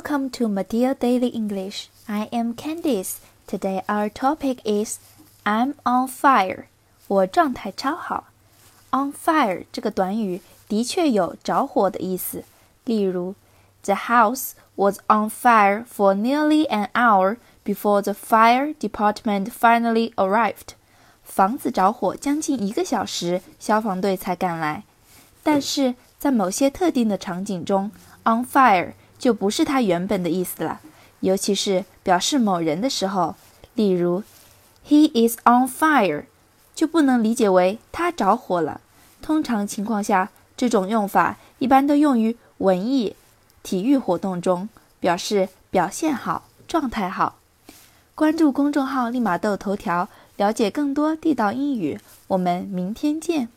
Welcome to Madia Daily English. I am Candice. Today our topic is I'm on fire. 我状态超好。On fire 这个短语的确有着火的意思。例如，The house was on fire for nearly an hour before the fire department finally arrived. 房子着火将近一个小时，消防队才赶来。但是在某些特定的场景中，on fire 就不是它原本的意思了，尤其是表示某人的时候，例如，He is on fire，就不能理解为他着火了。通常情况下，这种用法一般都用于文艺、体育活动中，表示表现好、状态好。关注公众号“立马豆头条”，了解更多地道英语。我们明天见。